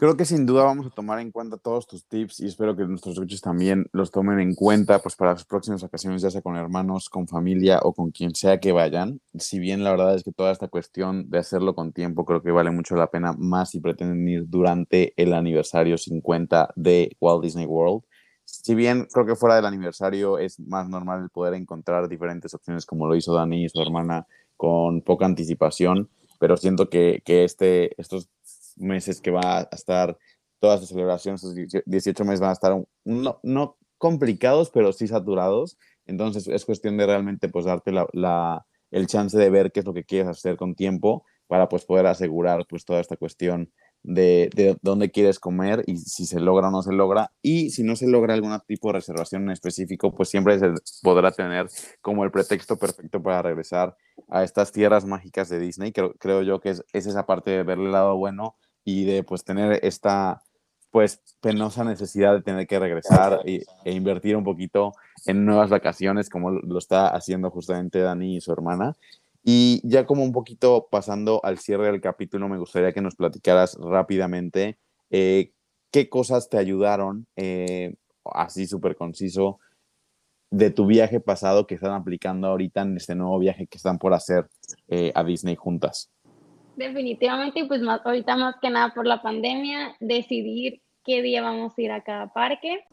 Creo que sin duda vamos a tomar en cuenta todos tus tips y espero que nuestros escuchos también los tomen en cuenta pues para las próximas ocasiones, ya sea con hermanos, con familia o con quien sea que vayan. Si bien la verdad es que toda esta cuestión de hacerlo con tiempo creo que vale mucho la pena más si pretenden ir durante el aniversario 50 de Walt Disney World si bien creo que fuera del aniversario es más normal el poder encontrar diferentes opciones como lo hizo Dani y su hermana con poca anticipación, pero siento que, que este, estos meses que va a estar, todas las celebraciones, estos 18 meses van a estar no, no complicados, pero sí saturados. Entonces es cuestión de realmente pues darte la, la, el chance de ver qué es lo que quieres hacer con tiempo para pues poder asegurar pues toda esta cuestión de, dónde quieres comer y si se logra o no se logra. Y si no se logra algún tipo de reservación en específico, pues siempre se podrá tener como el pretexto perfecto para regresar a estas tierras mágicas de Disney. Creo, creo yo que es, esa parte de verle el lado bueno y de pues tener esta pues penosa necesidad de tener que regresar e, invertir un poquito en nuevas vacaciones como lo está haciendo justamente Dani y su hermana. Y ya como un poquito pasando al cierre del capítulo, me gustaría que nos platicaras rápidamente eh, qué cosas te ayudaron, eh, así súper conciso, de tu viaje pasado que están aplicando ahorita en este nuevo viaje que están por hacer eh, a Disney juntas. Definitivamente, pues más, ahorita más que nada por la pandemia, decidir qué día vamos a ir a cada parque,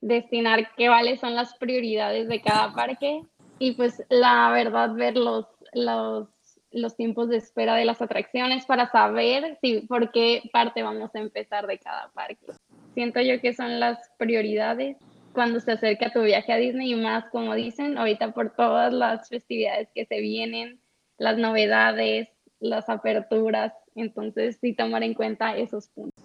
destinar qué vales son las prioridades de cada parque, y pues la verdad ver los, los, los, tiempos de espera de las atracciones para saber si, por qué parte vamos a empezar de cada parque. Siento yo que son las prioridades cuando se acerca tu viaje a Disney y más como dicen ahorita por todas las festividades que se vienen, las novedades, las aperturas, entonces sí tomar en cuenta esos puntos.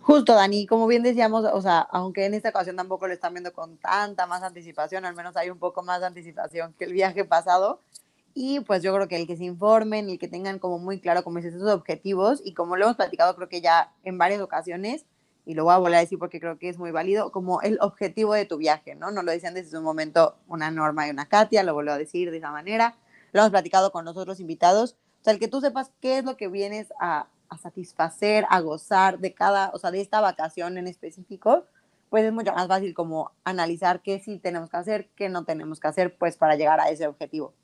Justo, Dani, como bien decíamos, o sea, aunque en esta ocasión tampoco lo están viendo con tanta más anticipación, al menos hay un poco más de anticipación que el viaje pasado. Y pues yo creo que el que se informen, el que tengan como muy claro, como dices, esos objetivos, y como lo hemos platicado creo que ya en varias ocasiones, y lo voy a volver a decir porque creo que es muy válido, como el objetivo de tu viaje, ¿no? Nos lo decían desde un momento una Norma y una Katia, lo vuelvo a decir de esa manera, lo hemos platicado con nosotros invitados, o sea, el que tú sepas qué es lo que vienes a, a satisfacer, a gozar de cada, o sea, de esta vacación en específico, pues es mucho más fácil como analizar qué sí tenemos que hacer, qué no tenemos que hacer, pues para llegar a ese objetivo.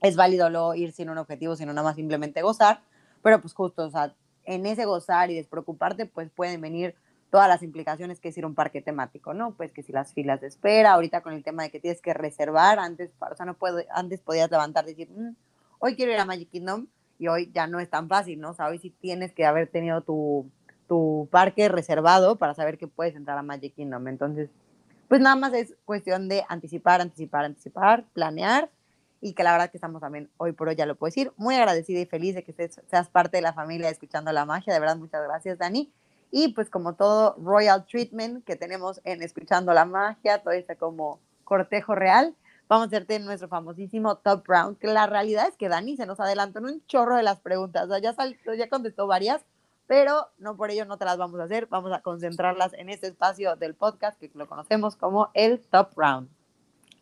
Es válido luego ir sin un objetivo, sino nada más simplemente gozar, pero pues justo, o sea, en ese gozar y despreocuparte, pues pueden venir todas las implicaciones que es ir a un parque temático, ¿no? Pues que si las filas de espera, ahorita con el tema de que tienes que reservar, antes, o sea, no puedo, antes podías levantar y decir, mm, hoy quiero ir a Magic Kingdom, y hoy ya no es tan fácil, ¿no? O sea, hoy sí tienes que haber tenido tu, tu parque reservado para saber que puedes entrar a Magic Kingdom. Entonces, pues nada más es cuestión de anticipar, anticipar, anticipar, planear y que la verdad que estamos también hoy por hoy, ya lo puedo decir, muy agradecida y feliz de que seas parte de la familia escuchando la magia. De verdad, muchas gracias, Dani. Y pues como todo Royal Treatment que tenemos en Escuchando la Magia, todo este como cortejo real, vamos a hacerte nuestro famosísimo top round, que la realidad es que Dani se nos adelantó en un chorro de las preguntas, o sea, ya, ya contestó varias, pero no por ello no te las vamos a hacer, vamos a concentrarlas en este espacio del podcast que lo conocemos como el top round.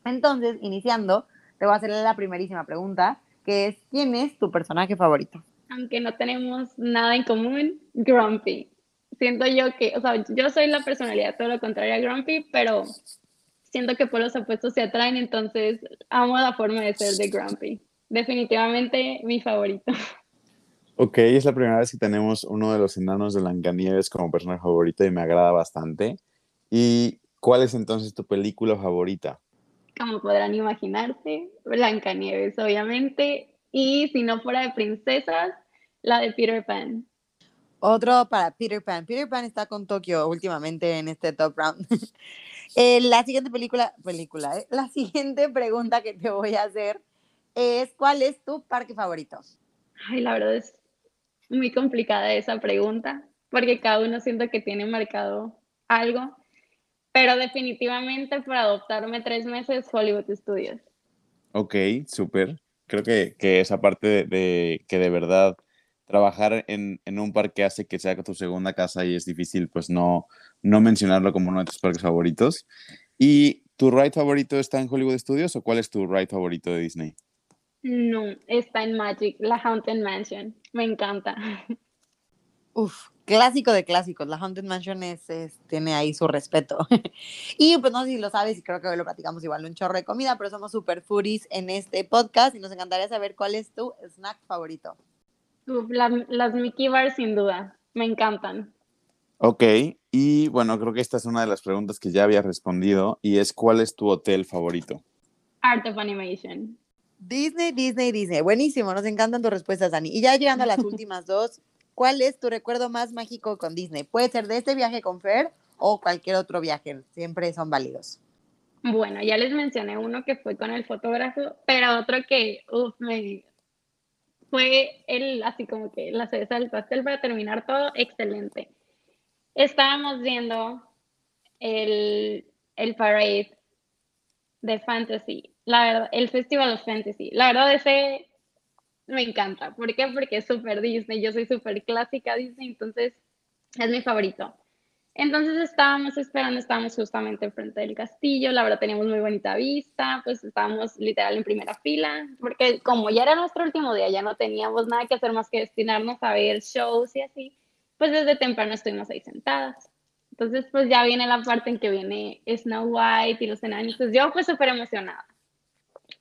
Entonces, iniciando, te voy a hacer la primerísima pregunta, que es, ¿quién es tu personaje favorito? Aunque no tenemos nada en común, Grumpy. Siento yo que, o sea, yo soy la personalidad todo lo contrario a Grumpy, pero siento que por los opuestos se atraen, entonces amo la forma de ser de Grumpy. Definitivamente mi favorito. Ok, es la primera vez que tenemos uno de los enanos de Blancanieves como personaje favorito y me agrada bastante. ¿Y cuál es entonces tu película favorita? Como podrán imaginarse, Blancanieves, obviamente. Y si no fuera de princesas, la de Peter Pan. Otro para Peter Pan. Peter Pan está con Tokio últimamente en este top round. Eh, la siguiente película, película, ¿eh? la siguiente pregunta que te voy a hacer es, ¿cuál es tu parque favorito? Ay, la verdad es muy complicada esa pregunta, porque cada uno siento que tiene marcado algo, pero definitivamente por adoptarme tres meses Hollywood Studios. Ok, súper. Creo que, que, esa parte de, que de verdad trabajar en, en, un parque hace que sea tu segunda casa y es difícil pues no, no mencionarlo como uno de tus parques favoritos. ¿Y tu ride favorito está en Hollywood Studios o cuál es tu ride favorito de Disney? No, está en Magic, la Haunted Mansion. Me encanta. Uf, clásico de clásicos. La Haunted Mansion es, tiene ahí su respeto. y pues no sé si lo sabes, y creo que hoy lo platicamos igual un chorro de comida, pero somos super foodies en este podcast y nos encantaría saber cuál es tu snack favorito. Uf, las Mickey Bars sin duda, me encantan. Ok, y bueno, creo que esta es una de las preguntas que ya había respondido y es ¿cuál es tu hotel favorito? Art of Animation. Disney, Disney, Disney. Buenísimo, nos encantan tus respuestas, Dani. Y ya llegando a las últimas dos, ¿cuál es tu recuerdo más mágico con Disney? Puede ser de este viaje con Fer o cualquier otro viaje, siempre son válidos. Bueno, ya les mencioné uno que fue con el fotógrafo, pero otro que uf, me fue el así como que la cereza del pastel para terminar todo excelente estábamos viendo el, el parade de fantasy, la verdad, el Festival of Fantasy. La verdad, ese me encanta. ¿Por qué? Porque es súper Disney. Yo soy súper clásica Disney, entonces es mi favorito. Entonces estábamos esperando, estábamos justamente enfrente del castillo, la verdad teníamos muy bonita vista, pues estábamos literal en primera fila, porque como ya era nuestro último día, ya no teníamos nada que hacer más que destinarnos a ver shows y así pues desde temprano estuvimos ahí sentadas. Entonces, pues ya viene la parte en que viene Snow White y los enanitos. Yo pues súper emocionada.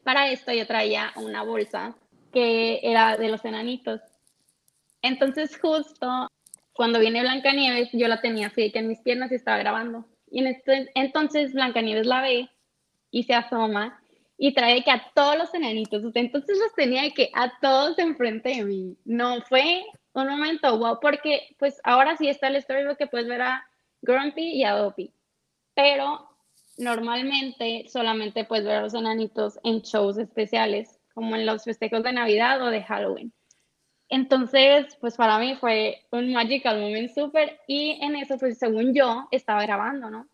Para esto yo traía una bolsa que era de los enanitos. Entonces, justo cuando viene Blancanieves, yo la tenía así que en mis piernas y estaba grabando. Y en este, entonces Blancanieves la ve y se asoma y trae que a todos los enanitos, entonces los tenía que a todos enfrente de mí. No fue un momento wow, porque pues ahora sí está el storybook que puedes ver a Grumpy y a Dopey, pero normalmente solamente puedes ver a los enanitos en shows especiales, como en los festejos de Navidad o de Halloween. Entonces, pues para mí fue un magical moment súper y en eso, pues según yo, estaba grabando, ¿no?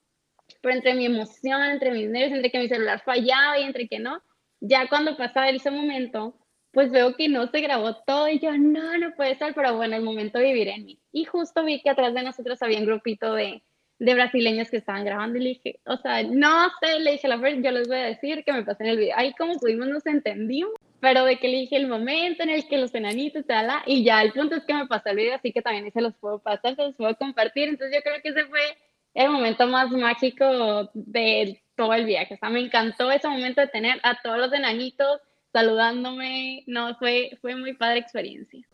Pero entre mi emoción, entre mis nervios, entre que mi celular fallaba y entre que no, ya cuando pasaba ese momento, pues veo que no se grabó todo y yo, no, no puede ser, pero bueno, el momento vivir en mí. Y justo vi que atrás de nosotros había un grupito de, de brasileños que estaban grabando y le dije, o sea, no sé, le dije, la verdad, yo les voy a decir que me pasé en el video. Ahí como pudimos nos entendimos, pero de que le dije el momento en el que los enanitos, tal, y ya, el punto es que me pasó el video, así que también se los puedo pasar, se los puedo compartir. Entonces yo creo que ese fue el momento más mágico de todo el viaje. O sea, me encantó ese momento de tener a todos los enanitos saludándome. No, fue, fue muy padre experiencia.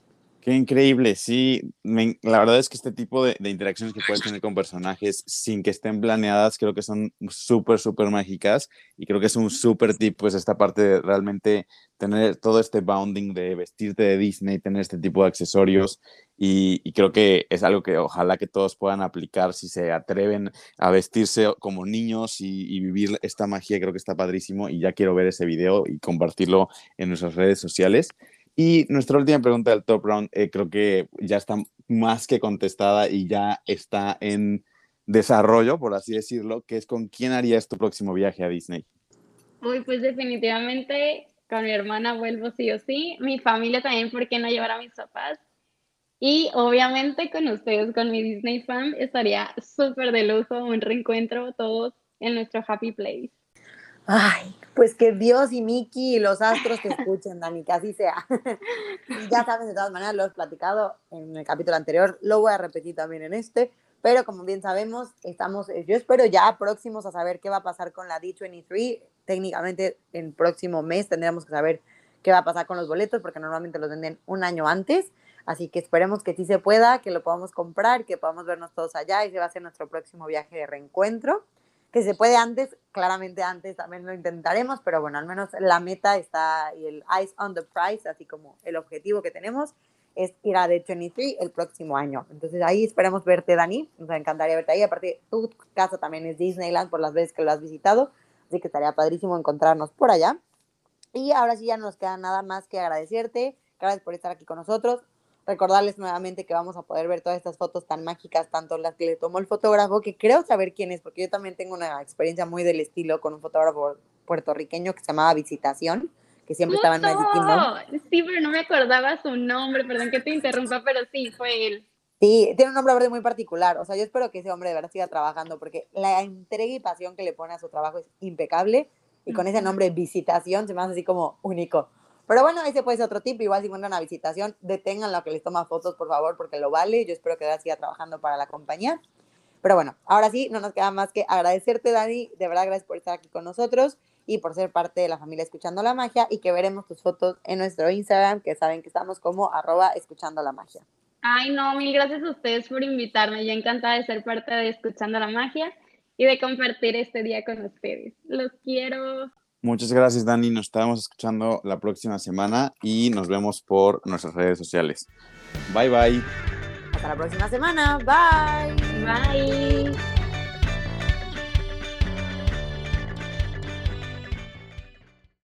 Qué increíble, sí. la verdad es que este tipo de, interacciones que puedes tener con personajes sin que estén planeadas, creo que son súper, súper mágicas y creo que es un súper tip, pues esta parte de realmente tener todo este bounding de vestirte de Disney, tener este tipo de accesorios y, creo que es algo que ojalá que todos puedan aplicar si se atreven a vestirse como niños y, y vivir esta magia, creo que está padrísimo y ya quiero ver ese video y compartirlo en nuestras redes sociales. Y nuestra última pregunta del top round eh, creo que ya está más que contestada y ya está en desarrollo, por así decirlo, que es con quién harías tu próximo viaje a Disney. Uy, pues definitivamente con mi hermana vuelvo sí o sí, mi familia también, ¿por qué no llevar a mis papás? Y obviamente con ustedes, con mi Disney fan, estaría súper de lujo un reencuentro todos en nuestro happy place. Ay, pues que Dios y Miki y los astros te escuchen, Dani, que así sea. ya sabes, de todas maneras, lo he platicado en el capítulo anterior, lo voy a repetir también en este, pero como bien sabemos, estamos, eh, yo espero ya próximos a saber qué va a pasar con la D23. Técnicamente, en próximo mes tendremos que saber qué va a pasar con los boletos, porque normalmente los venden un año antes. Así que esperemos que sí se pueda, que lo podamos comprar, que podamos vernos todos allá y se va a ser nuestro próximo viaje de reencuentro que se puede antes, claramente antes también lo intentaremos, pero bueno, al menos la meta está y el eyes on the prize, así como el objetivo que tenemos es ir a The 23 el próximo año. Entonces ahí esperamos verte, Dani. Nos encantaría verte ahí. Aparte, tu casa también es Disneyland por las veces que lo has visitado, así que estaría padrísimo encontrarnos por allá. Y ahora sí ya no nos queda nada más que agradecerte. Gracias por estar aquí con nosotros recordarles nuevamente que vamos a poder ver todas estas fotos tan mágicas, tanto las que le tomó el fotógrafo, que creo saber quién es, porque yo también tengo una experiencia muy del estilo con un fotógrafo puertorriqueño que se llamaba Visitación, que siempre estaba en Kingdom. Sí, pero no me acordaba su nombre, perdón que te interrumpa, pero sí, fue él. Sí, tiene un nombre verde muy particular. O sea, yo espero que ese hombre de verdad siga trabajando porque la entrega y pasión que le pone a su trabajo es impecable. Y con ese nombre, visitación, se me hace así como único. Pero bueno, ese puede ser otro tip. Igual si encuentran una visitación, detengan lo que les toma fotos, por favor, porque lo vale. Yo espero que siga trabajando para la compañía. Pero bueno, ahora sí, no nos queda más que agradecerte, Dani. De verdad, gracias por estar aquí con nosotros y por ser parte de la familia Escuchando la Magia y que veremos tus fotos en nuestro Instagram, que saben que estamos como arroba escuchando la magia. Ay, no, mil gracias a ustedes por invitarme. Yo encantada de ser parte de Escuchando la Magia y de compartir este día con ustedes. Los quiero. Muchas gracias, Dani. Nos estamos escuchando la próxima semana y nos vemos por nuestras redes sociales. Bye, bye. Hasta la próxima semana. Bye. Bye.